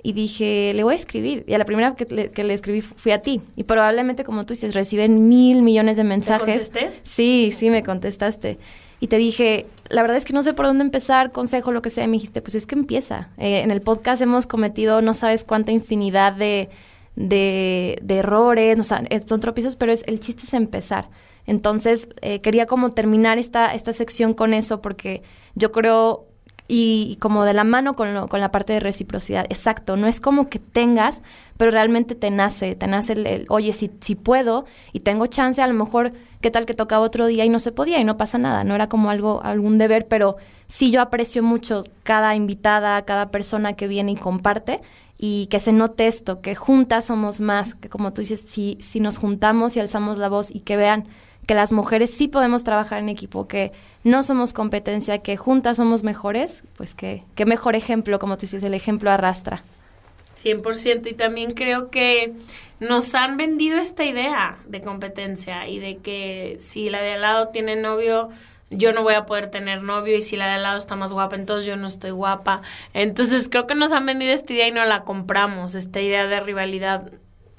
Y dije, le voy a escribir. Y a la primera que le, que le escribí fui a ti. Y probablemente, como tú dices, reciben mil millones de mensajes. ¿Te contesté? Sí, sí, me contestaste. Y te dije, la verdad es que no sé por dónde empezar, consejo, lo que sea. Y me dijiste, pues es que empieza. Eh, en el podcast hemos cometido no sabes cuánta infinidad de, de, de errores, o sea, son tropiezos, pero es, el chiste es empezar. Entonces, eh, quería como terminar esta, esta sección con eso porque yo creo, y, como de la mano con, lo, con la parte de reciprocidad, exacto, no es como que tengas, pero realmente te nace, te nace el, el, oye, si, si puedo y tengo chance, a lo mejor, ¿qué tal que tocaba otro día y no se podía y no pasa nada? No era como algo, algún deber, pero sí yo aprecio mucho cada invitada, cada persona que viene y comparte y que se note esto, que juntas somos más, que como tú dices, si, si nos juntamos y alzamos la voz y que vean que las mujeres sí podemos trabajar en equipo, que no somos competencia, que juntas somos mejores, pues que, que mejor ejemplo, como tú dices, el ejemplo arrastra. 100%. Y también creo que nos han vendido esta idea de competencia y de que si la de al lado tiene novio, yo no voy a poder tener novio y si la de al lado está más guapa, entonces yo no estoy guapa. Entonces creo que nos han vendido esta idea y no la compramos, esta idea de rivalidad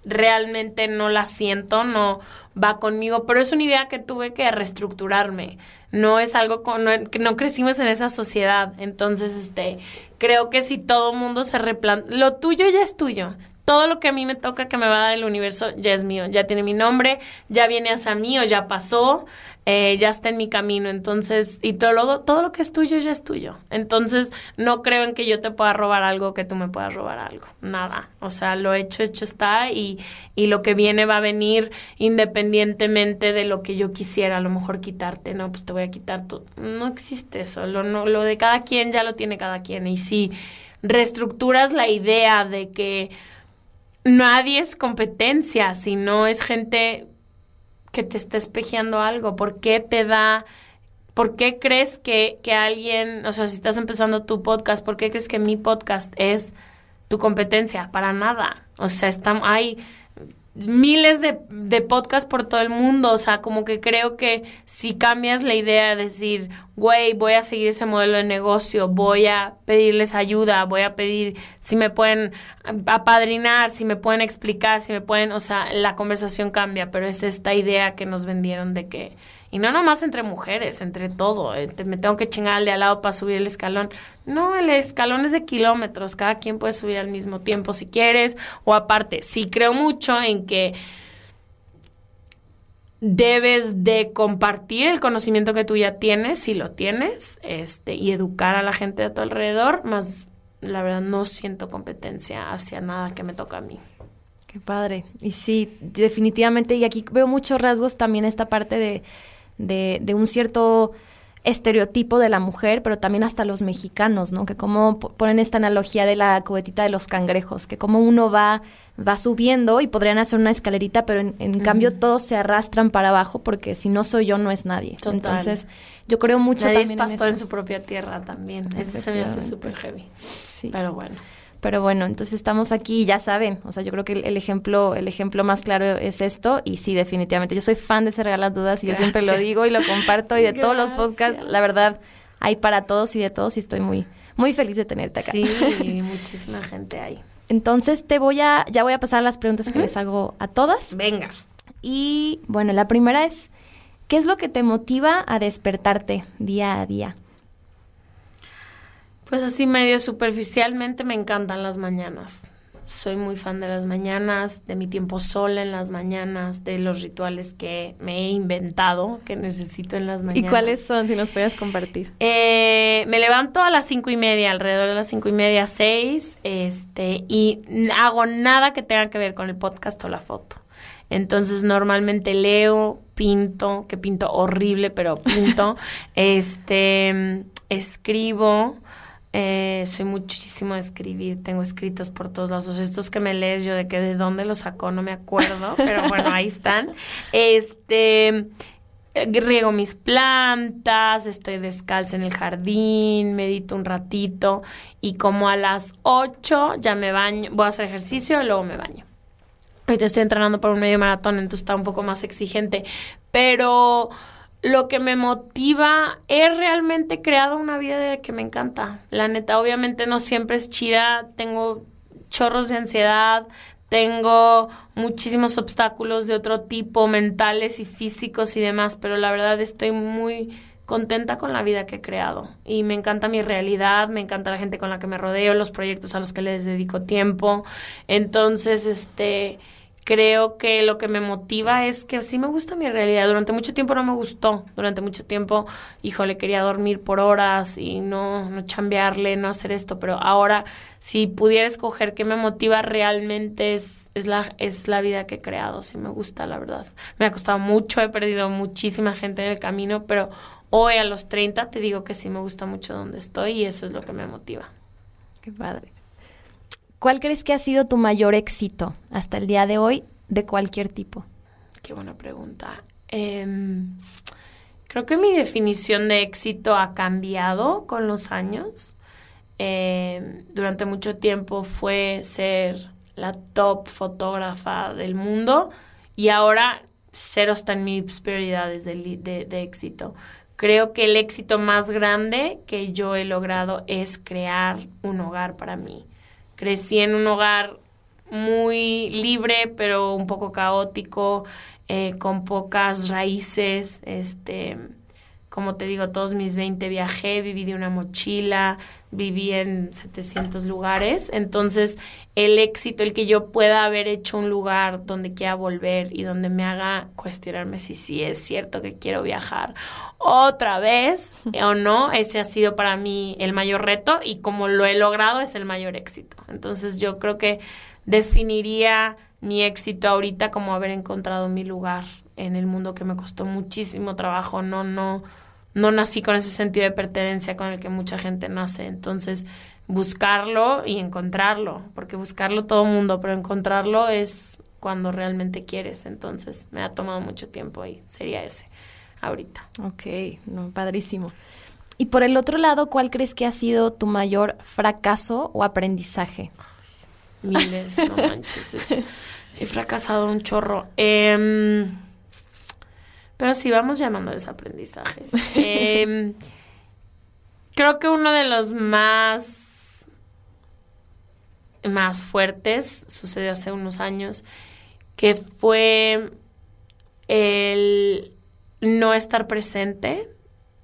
realmente no la siento, no va conmigo, pero es una idea que tuve que reestructurarme. No es algo con, no, que no crecimos en esa sociedad. Entonces, este, creo que si todo mundo se replanta, lo tuyo ya es tuyo. Todo lo que a mí me toca que me va a dar el universo ya es mío, ya tiene mi nombre, ya viene hacia mí o ya pasó, eh, ya está en mi camino, entonces, y todo lo, todo lo que es tuyo ya es tuyo. Entonces, no creo en que yo te pueda robar algo, que tú me puedas robar algo, nada. O sea, lo hecho, hecho está y, y lo que viene va a venir independientemente de lo que yo quisiera, a lo mejor quitarte, no, pues te voy a quitar tú. No existe eso, lo, no, lo de cada quien ya lo tiene cada quien. Y si reestructuras la idea de que nadie es competencia, sino es gente que te está espejeando algo. ¿Por qué te da... ¿Por qué crees que, que alguien, o sea, si estás empezando tu podcast, ¿por qué crees que mi podcast es tu competencia? Para nada. O sea, está, hay miles de, de podcasts por todo el mundo, o sea, como que creo que si cambias la idea de decir, güey, voy a seguir ese modelo de negocio, voy a pedirles ayuda, voy a pedir si me pueden apadrinar, si me pueden explicar, si me pueden, o sea, la conversación cambia, pero es esta idea que nos vendieron de que y no nomás entre mujeres, entre todo. Eh, me tengo que chingar al de al lado para subir el escalón. No, el escalón es de kilómetros. Cada quien puede subir al mismo tiempo si quieres. O aparte, sí creo mucho en que debes de compartir el conocimiento que tú ya tienes, si lo tienes, este, y educar a la gente de tu alrededor, más la verdad no siento competencia hacia nada que me toca a mí. Qué padre. Y sí, definitivamente, y aquí veo muchos rasgos también esta parte de de, de un cierto estereotipo de la mujer, pero también hasta los mexicanos, ¿no? Que como ponen esta analogía de la cubetita de los cangrejos, que como uno va va subiendo y podrían hacer una escalerita, pero en, cambio todos se arrastran para abajo porque si no soy yo no es nadie. Entonces, yo creo mucho también es pastor en, su propia tierra también. Eso se me hace súper heavy. Sí. Pero bueno. Pero bueno, entonces estamos aquí, ya saben, o sea, yo creo que el, ejemplo, el ejemplo más claro es esto, y sí, definitivamente. Yo soy fan de Ser las Dudas y yo siempre lo digo y lo comparto, y de todos los podcasts, la verdad, hay para todos y de todos, y estoy muy, muy feliz de tenerte acá. Sí, muchísima gente hay. Entonces te voy a, ya voy a pasar a las preguntas que les hago a todas. Vengas. Y bueno, la primera es, ¿qué es lo que te motiva a despertarte día a día? Pues así medio superficialmente me encantan las mañanas. Soy muy fan de las mañanas, de mi tiempo sola en las mañanas, de los rituales que me he inventado, que necesito en las mañanas. ¿Y cuáles son, si nos puedes compartir? Eh, me levanto a las cinco y media, alrededor de las cinco y media, seis, este, y hago nada que tenga que ver con el podcast o la foto. Entonces normalmente leo, pinto, que pinto horrible, pero pinto, <laughs> este, escribo, eh, soy muchísimo de escribir, tengo escritos por todos lados. estos que me lees yo de que de dónde los sacó, no me acuerdo, <laughs> pero bueno, ahí están. Este, riego mis plantas, estoy descalza en el jardín, medito un ratito y como a las 8 ya me baño, voy a hacer ejercicio y luego me baño. Ahorita estoy entrenando por un medio maratón, entonces está un poco más exigente, pero lo que me motiva es realmente creado una vida de que me encanta. La neta, obviamente no siempre es chida, tengo chorros de ansiedad, tengo muchísimos obstáculos de otro tipo, mentales y físicos y demás, pero la verdad estoy muy contenta con la vida que he creado y me encanta mi realidad, me encanta la gente con la que me rodeo, los proyectos a los que les dedico tiempo. Entonces, este creo que lo que me motiva es que sí me gusta mi realidad. Durante mucho tiempo no me gustó. Durante mucho tiempo, híjole, quería dormir por horas y no, no chambearle, no hacer esto. Pero ahora, si pudiera escoger qué me motiva realmente es, es, la, es la vida que he creado. Sí me gusta, la verdad. Me ha costado mucho, he perdido muchísima gente en el camino, pero hoy a los 30 te digo que sí me gusta mucho donde estoy y eso es lo que me motiva. Qué padre. ¿Cuál crees que ha sido tu mayor éxito hasta el día de hoy de cualquier tipo? Qué buena pregunta. Em, creo que mi definición de éxito ha cambiado con los años. Em, durante mucho tiempo fue ser la top fotógrafa del mundo y ahora cero está en mis prioridades de, de éxito. Creo que el éxito más grande que yo he logrado es crear un hogar para mí crecí en un hogar muy libre, pero un poco caótico, eh, con pocas raíces, este, como te digo, todos mis 20 viajé, viví de una mochila, viví en 700 lugares. Entonces, el éxito, el que yo pueda haber hecho un lugar donde quiera volver y donde me haga cuestionarme si sí es cierto que quiero viajar otra vez <laughs> o no, ese ha sido para mí el mayor reto y como lo he logrado es el mayor éxito. Entonces, yo creo que definiría mi éxito ahorita como haber encontrado mi lugar en el mundo que me costó muchísimo trabajo, no, no, no nací con ese sentido de pertenencia con el que mucha gente nace. Entonces, buscarlo y encontrarlo, porque buscarlo todo mundo, pero encontrarlo es cuando realmente quieres. Entonces, me ha tomado mucho tiempo y sería ese ahorita. Ok, no, padrísimo. Y por el otro lado, ¿cuál crees que ha sido tu mayor fracaso o aprendizaje? Miles, no manches. he fracasado un chorro. Eh, pero sí, vamos llamándoles aprendizajes. <laughs> Em, creo que uno de los más, más fuertes sucedió hace unos años, que fue el no estar presente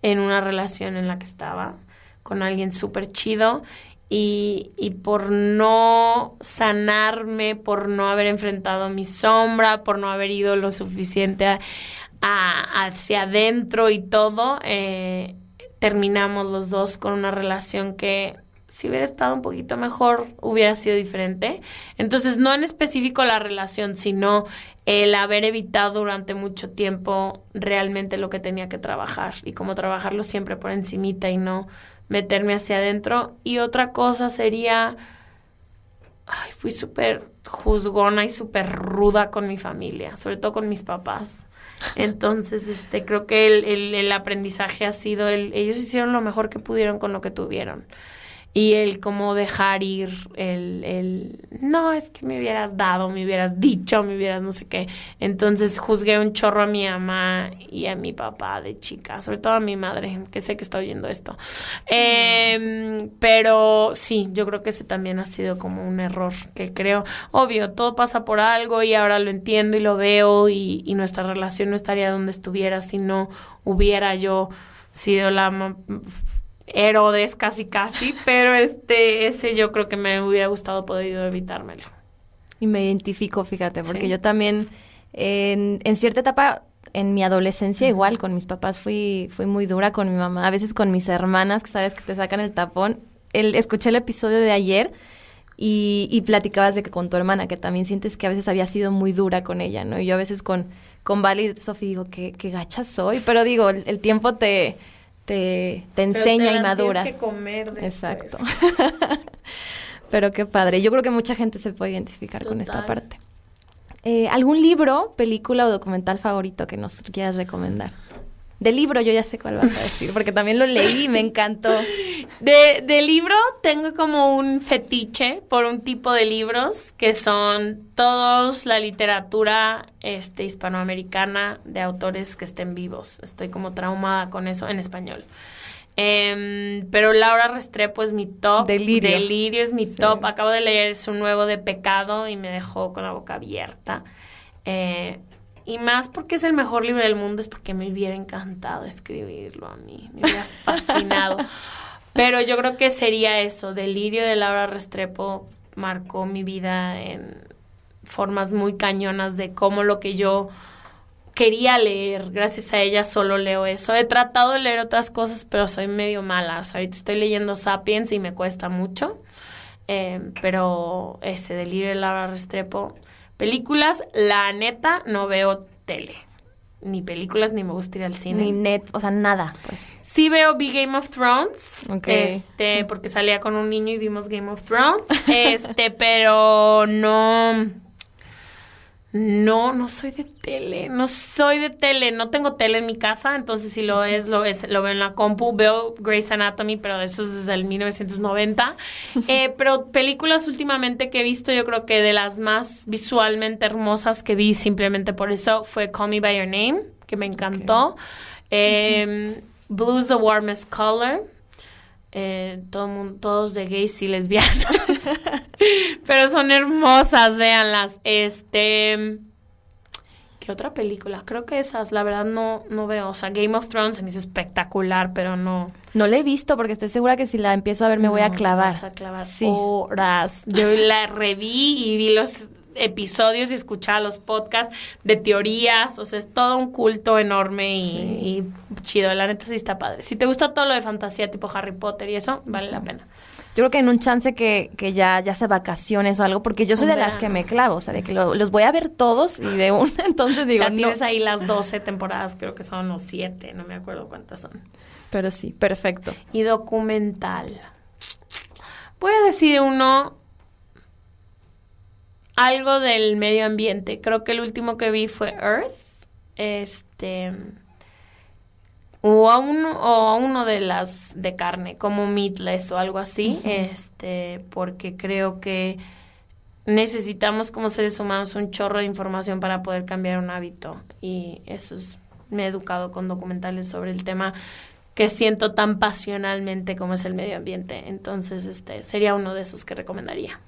en una relación en la que estaba con alguien súper chido y, y, por no sanarme, por no haber enfrentado mi sombra, por no haber ido lo suficiente a, hacia adentro y todo, eh, terminamos los dos con una relación que si hubiera estado un poquito mejor hubiera sido diferente. Entonces, no en específico la relación, sino el haber evitado durante mucho tiempo realmente lo que tenía que trabajar y como trabajarlo siempre por encimita y no meterme hacia adentro. Y otra cosa sería, ay, fui súper juzgona y súper ruda con mi familia, sobre todo con mis papás. Entonces, este, creo que el, el, el aprendizaje ha sido el, ellos hicieron lo mejor que pudieron con lo que tuvieron y el cómo dejar ir, el, el, no, es que me hubieras dado, me hubieras dicho, me hubieras no sé qué. Entonces juzgué un chorro a mi mamá y a mi papá de chica, sobre todo a mi madre, que sé que está oyendo esto. Em, pero sí, yo creo que ese también ha sido como un error que creo, obvio, todo pasa por algo y ahora lo entiendo y lo veo y, y nuestra relación no estaría donde estuviera si no hubiera yo sido la Herodes casi casi, <laughs> pero este, ese yo creo que me hubiera gustado podido evitármelo. Y me identifico, fíjate, porque yo también en, en, cierta etapa, en mi adolescencia igual, con mis papás fui, fui muy dura con mi mamá, a veces con mis hermanas, que sabes que te sacan el tapón. El, escuché el episodio de ayer y, y platicabas de que con tu hermana, que también sientes que a veces había sido muy dura con ella, ¿no? Y yo a veces con, con Vali y Sofía digo, que qué gacha soy, pero digo, el tiempo te te, enseña y madura. que comer Exacto. <laughs> Pero qué padre. Yo creo que mucha gente se puede identificar con esta parte. Eh, ¿Algún libro, película o documental favorito que nos quieras recomendar? De libro yo ya sé cuál vas a <laughs> decir, porque también lo leí y me encantó. De, de, libro tengo como un fetiche por un tipo de libros que son todos la literatura este, hispanoamericana de autores que estén vivos. Estoy como traumada con eso en español. Eh, pero Laura Restrepo es mi top. Delirio. Delirio es mi top. Acabo de leer su nuevo de Pecado y me dejó con la boca abierta. Eh, y más porque es el mejor libro del mundo, es porque me hubiera encantado escribirlo a mí, me hubiera <laughs> fascinado. Pero yo creo que sería eso, Delirio de Laura Restrepo marcó mi vida en formas muy cañonas de cómo lo que yo quería leer, gracias a ella solo leo eso. He tratado de leer otras cosas, pero soy medio mala. O sea, ahorita estoy leyendo Sapiens y me cuesta mucho. Eh, pero ese Delirio de Laura Restrepo Películas, la neta, no veo tele. Ni películas, ni me gusta ir al cine. Ni net, o sea, nada, pues. Sí veo Big Game of Thrones. Este, porque salía con un niño y vimos Game of Thrones. <laughs> Este, pero no no, no soy de tele, no soy de tele, no tengo tele en mi casa, entonces si lo es, lo es, lo veo en la compu, veo Grey's Anatomy, pero eso es desde el 1990. <laughs> Eh, pero películas últimamente que he visto, yo creo que de las más visualmente hermosas que vi simplemente por eso fue Call Me By Your Name, que me encantó. Eh, Blue's the Warmest Color eh, todo todos de gays y lesbianas. <laughs> Pero son hermosas, véanlas. Este. ¿Qué otra película? Creo que esas, la verdad no, no veo. O sea, Game of Thrones se me hizo espectacular, pero no. No la he visto porque estoy segura que si la empiezo a ver me voy a te clavar. vas a clavar Sí. horas. Yo la reví y vi los episodios y escuchaba los podcasts de teorías. O sea, es todo un culto enorme y, y chido. La neta sí está padre. Si te gusta todo lo de fantasía tipo Harry Potter y eso, vale la pena. Yo creo que en un chance que, que ya, ya sea vacaciones o algo, porque yo soy de las que me clavo, o sea, de que lo- los voy a ver todos y de una, <laughs> entonces digo, Ya no. tienes ahí las 12 temporadas, creo que son o 7, no me acuerdo cuántas son. Pero sí, perfecto. Y documental. Voy a decir uno. Algo del medio ambiente. Creo que el último que vi fue Earth. Este. O a uno, o a uno de las de carne, como Meatless o algo así. Este. Porque creo que necesitamos como seres humanos un chorro de información para poder cambiar un hábito. Y eso es. Me he educado con documentales sobre el tema que siento tan pasionalmente como es el medio ambiente. Entonces, este sería uno de esos que recomendaría.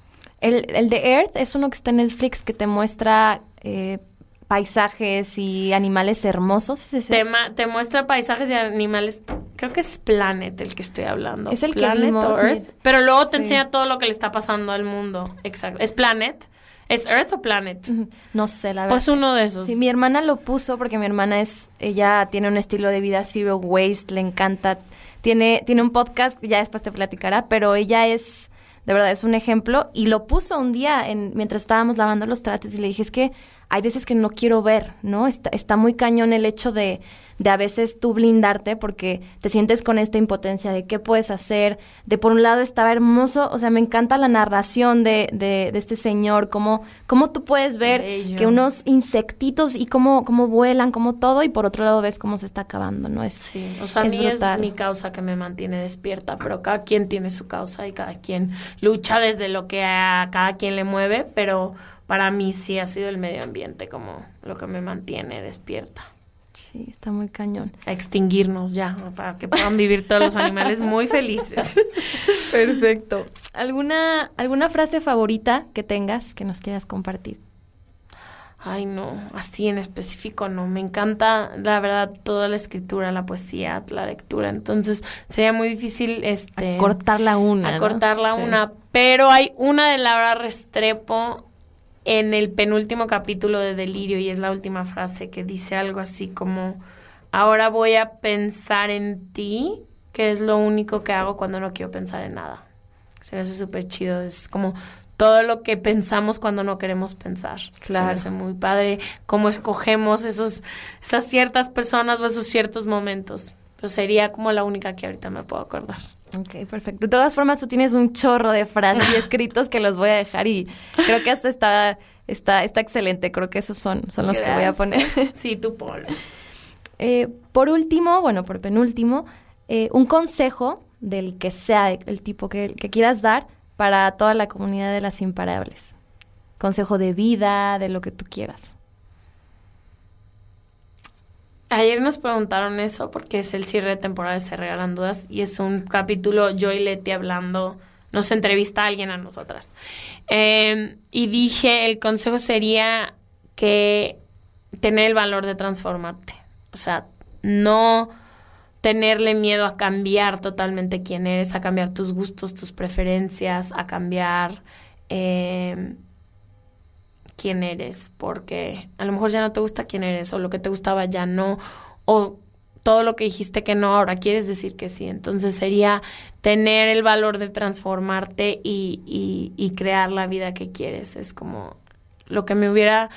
El, el de Earth es uno que está en Netflix que te muestra eh, paisajes y animales hermosos. Te, muestra paisajes y animales. Creo que es Planet el que estoy hablando. Es el que Planet vimos, o Earth. Pero luego te Sí. enseña todo lo que le está pasando al mundo. Exacto. ¿Es Planet? ¿Es Earth o Planet? No sé, la verdad. Pues uno de esos. Sí, mi hermana lo puso porque mi hermana es, ella tiene un estilo de vida zero waste, le encanta, tiene, tiene un podcast, ya después te platicará, pero ella es, de verdad, es un ejemplo. Y lo puso un día en, mientras estábamos lavando los trastes y le dije, es que hay veces que no quiero ver, ¿no? Está, está muy cañón el hecho de, de a veces tú blindarte porque te sientes con esta impotencia de qué puedes hacer, de por un lado estaba hermoso, o sea, me encanta la narración de, de, de este señor, cómo, cómo tú puedes ver Bello. que unos insectitos y cómo, cómo vuelan, cómo todo, y por otro lado ves cómo se está acabando, ¿no? Es, Sí, o sea, a es mí es mi causa que me mantiene despierta, pero cada quien tiene su causa y cada quien lucha desde lo que a cada quien le mueve, pero para mí sí ha sido el medio ambiente como lo que me mantiene despierta. Sí, está muy cañón. A extinguirnos ya, para que puedan vivir todos los animales muy felices. <laughs> Perfecto. ¿Alguna, ¿Alguna frase favorita que tengas que nos quieras compartir? Ay, no, así en específico no. Me encanta, la verdad, toda la escritura, la poesía, la lectura. Entonces sería muy difícil este Cortarla una. a ¿no? cortarla Sí. una. Pero hay una de Laura Restrepo en el penúltimo capítulo de Delirio y es la última frase que dice algo así como, ahora voy a pensar en ti, que es lo único que hago cuando no quiero pensar en nada. Se me hace súper chido, es como todo lo que pensamos cuando no queremos pensar. Se Claro. me hace muy padre cómo escogemos esos, esas ciertas personas o esos ciertos momentos. Pues sería como la única que ahorita me puedo acordar. Ok, perfecto. De todas formas, tú tienes un chorro de frases y escritos que los voy a dejar y creo que hasta está, está, está excelente. Creo que esos son, son los que voy a poner. <laughs> Sí, tú ponlos. Eh, por último, bueno, por penúltimo, eh, un consejo del que sea el tipo que, que quieras dar para toda la comunidad de las imparables. Consejo de vida, de lo que tú quieras. Ayer nos preguntaron eso porque es el cierre de temporada de Se Regalan Dudas y es un capítulo yo y Leti hablando, nos entrevista a alguien a nosotras. Eh, y dije, el consejo sería que tener el valor de transformarte. O sea, no tenerle miedo a cambiar totalmente quién eres, a cambiar tus gustos, tus preferencias, a cambiar eh, quién eres, porque a lo mejor ya no te gusta quién eres, o lo que te gustaba ya no, o todo lo que dijiste que no, ahora quieres decir que sí. Entonces sería tener el valor de transformarte y, y, y crear la vida que quieres. Es como lo que me hubiera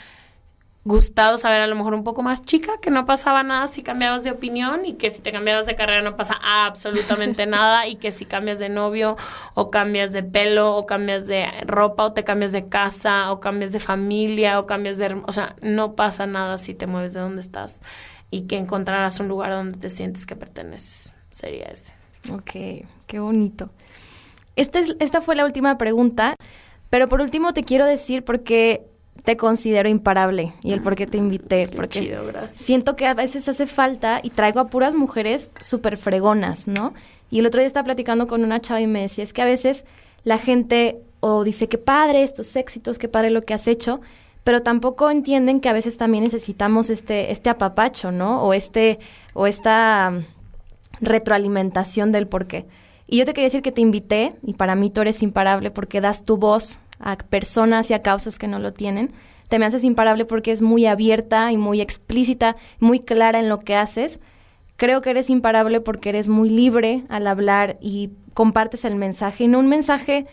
gustado saber a lo mejor un poco más chica, que no pasaba nada si cambiabas de opinión y que si te cambiabas de carrera no pasa absolutamente <laughs> nada y que si cambias de novio o cambias de pelo o cambias de ropa o te cambias de casa o cambias de familia o cambias de... O sea, no pasa nada si te mueves de donde estás y que encontrarás un lugar donde te sientes que perteneces. Sería ese. Ok, qué bonito. Esta, es, esta fue la última pregunta, pero por último te quiero decir por qué te considero imparable y el por qué te invité. Qué porque chido, gracias. siento que a veces hace falta y traigo a puras mujeres súper fregonas, ¿no? Y el otro día estaba platicando con una chava y me decía, es que a veces la gente o dice, qué padre estos éxitos, qué padre lo que has hecho, pero tampoco entienden que a veces también necesitamos este, este apapacho, ¿no? O este, o esta um, retroalimentación del por qué. Y yo te quería decir que te invité, y para mí tú eres imparable porque das tu voz a personas y a causas que no lo tienen. Te me haces imparable porque es muy abierta y muy explícita, muy clara en lo que haces. Creo que eres imparable porque eres muy libre al hablar y compartes el mensaje, y no un mensaje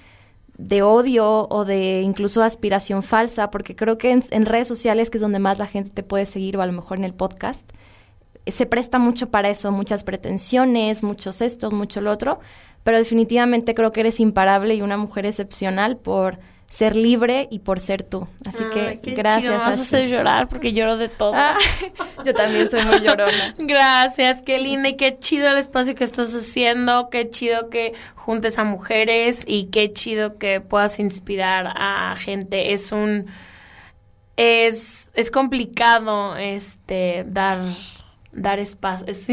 de odio o de incluso aspiración falsa, porque creo que en, redes sociales, que es donde más la gente te puede seguir, o a lo mejor en el podcast, se presta mucho para eso, muchas pretensiones, muchos estos, mucho lo otro, pero definitivamente creo que eres imparable y una mujer excepcional por ser libre y por ser tú. Así que gracias. Chido. vas a hacer llorar porque lloro de todo. Ah, <laughs> yo también soy muy llorona. <laughs> gracias, qué linda y qué chido el espacio que estás haciendo, qué chido que juntes a mujeres y qué chido que puedas inspirar a gente. Es un es, es complicado este dar dar espacio. Es,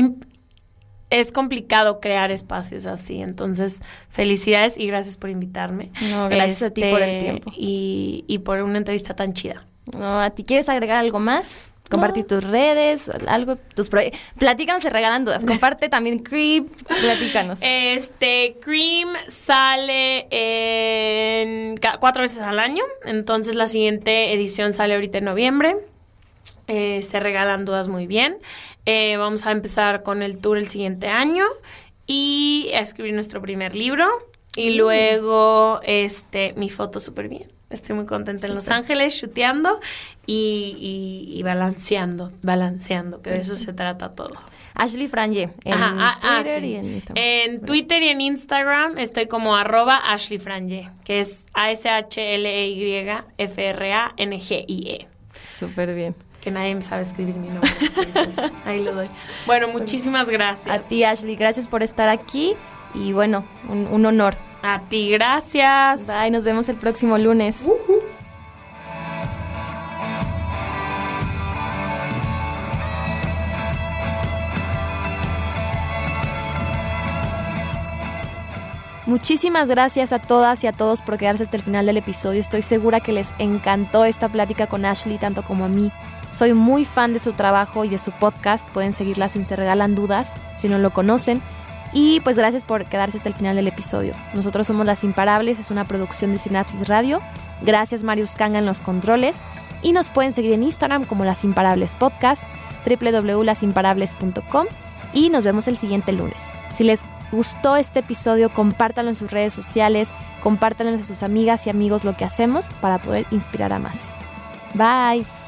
es complicado crear espacios así. Entonces, felicidades y gracias por invitarme. No, gracias a ti por el este, tiempo. Y, y por una entrevista tan chida. No, ¿a ti quieres agregar algo más? Compartir tus redes, algo, tus Platícanos, se regalan dudas. Comparte <laughs> también Cream, platícanos. Este, Cream sale en cuatro veces al año. Entonces, la siguiente edición sale ahorita en noviembre. Eh, se regalan dudas muy bien. Eh, vamos a empezar con el tour el siguiente año y a escribir nuestro primer libro. Y mm. luego, este, mi foto súper bien. Estoy muy contenta en Los Ángeles, chuteando y, balanceando, balanceando, que de eso se trata todo. Ashley Franje, en ah, ah, Twitter y en Instagram. En Twitter y en Instagram estoy como arroba Ashley Franje, que es A-S-H-L-E-Y-F-R-A-N-G-I-E. Súper bien que nadie me sabe escribir mi nombre. <laughs> ahí lo doy. Bueno, muchísimas gracias. A ti, Ashley, gracias por estar aquí y bueno, un, honor. A ti, gracias. Bye, nos vemos el próximo lunes. Muchísimas gracias a todas y a todos por quedarse hasta el final del episodio. Estoy segura que les encantó esta plática con Ashley tanto como a mí. Soy muy fan de su trabajo y de su podcast. Pueden seguirla sin Se Regalan Dudas si no lo conocen. Y pues gracias por quedarse hasta el final del episodio. Nosotros somos Las Imparables, es una producción de Sinapsis Radio. Gracias Marius Kanga en los controles. Y nos pueden seguir en Instagram como Las Imparables Podcast, www.lasimparables.com y nos vemos el siguiente lunes. Si les gustó este episodio, compártanlo en sus redes sociales, compártanlo a sus amigas y amigos lo que hacemos para poder inspirar a más. Bye.